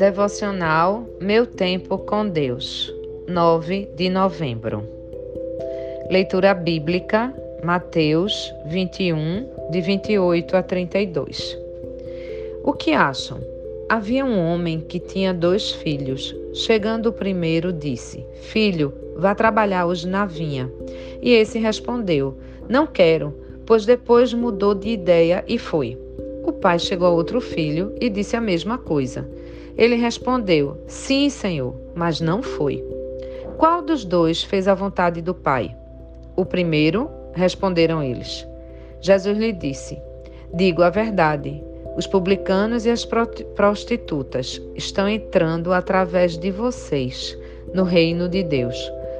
Devocional Meu Tempo com Deus, 9 de novembro. Leitura bíblica, Mateus 21, de 28 a 32. O que acham? Havia um homem que tinha dois filhos. Chegando o primeiro, disse: Filho, vá trabalhar hoje na vinha. E esse respondeu: Não quero, pois depois mudou de ideia e foi. O pai chegou a outro filho e disse a mesma coisa. Ele respondeu: Sim, senhor, mas não foi. Qual dos dois fez a vontade do pai? O primeiro, responderam eles. Jesus lhe disse: Digo a verdade. Os publicanos e as prostitutas estão entrando através de vocês no reino de Deus,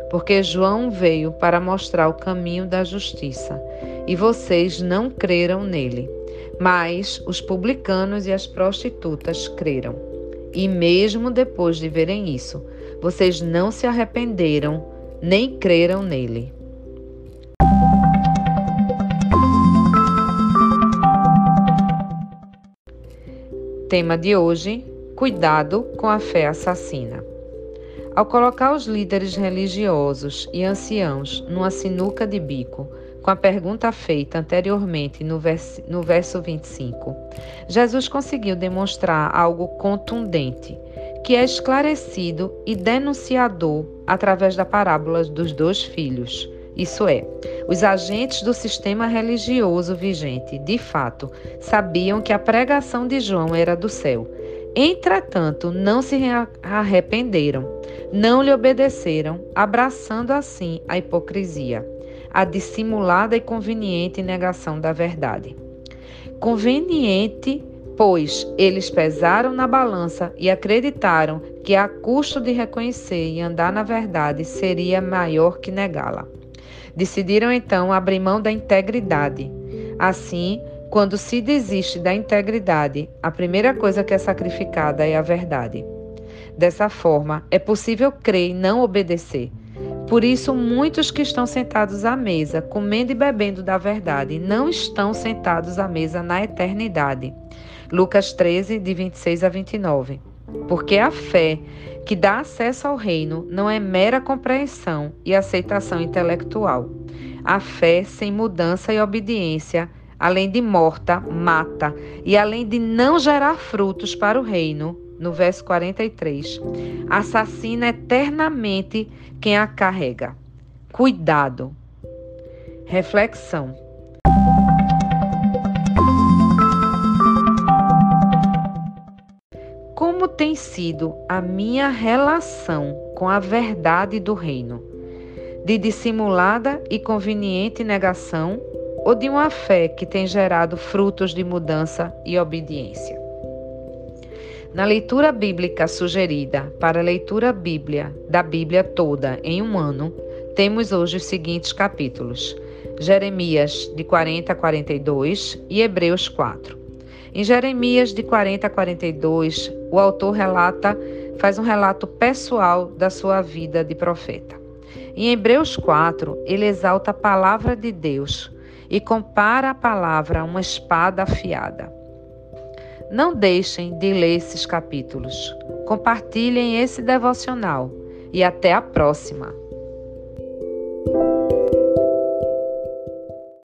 porque João veio para mostrar o caminho da justiça e vocês não creram nele. Mas os publicanos e as prostitutas creram. E mesmo depois de verem isso, vocês não se arrependeram nem creram nele. Tema de hoje: Cuidado com a fé assassina. Ao colocar os líderes religiosos e anciãos numa sinuca de bico, com a pergunta feita anteriormente no verso, no verso 25, Jesus conseguiu demonstrar algo contundente, que é esclarecido e denunciador através da parábola dos dois filhos. Isso é, os agentes do sistema religioso vigente, de fato, sabiam que a pregação de João era do céu. Entretanto, não se arrependeram, não lhe obedeceram, abraçando assim a hipocrisia a dissimulada e conveniente negação da verdade. Conveniente, pois eles pesaram na balança e acreditaram que a custo de reconhecer e andar na verdade seria maior que negá-la. Decidiram então abrir mão da integridade. Assim, quando se desiste da integridade, a primeira coisa que é sacrificada é a verdade. Dessa forma, é possível crer e não obedecer, por isso, muitos que estão sentados à mesa, comendo e bebendo da verdade, não estão sentados à mesa na eternidade. Lucas 13, de 26 a 29. Porque a fé que dá acesso ao reino não é mera compreensão e aceitação intelectual. A fé sem mudança e obediência, além de morta, mata, e além de não gerar frutos para o reino, no verso 43, assassina eternamente quem a carrega. Cuidado. Reflexão. Como tem sido a minha relação com a verdade do reino? De dissimulada e conveniente negação ou de uma fé que tem gerado frutos de mudança e obediência? Na leitura bíblica sugerida para a leitura bíblia da Bíblia toda em um ano, temos hoje os seguintes capítulos: Jeremias de 40 a 42 e Hebreus 4. Em Jeremias de 40 a 42, o autor relata, faz um relato pessoal da sua vida de profeta. Em Hebreus 4, ele exalta a palavra de Deus e compara a palavra a uma espada afiada. Não deixem de ler esses capítulos. Compartilhem esse devocional e até a próxima!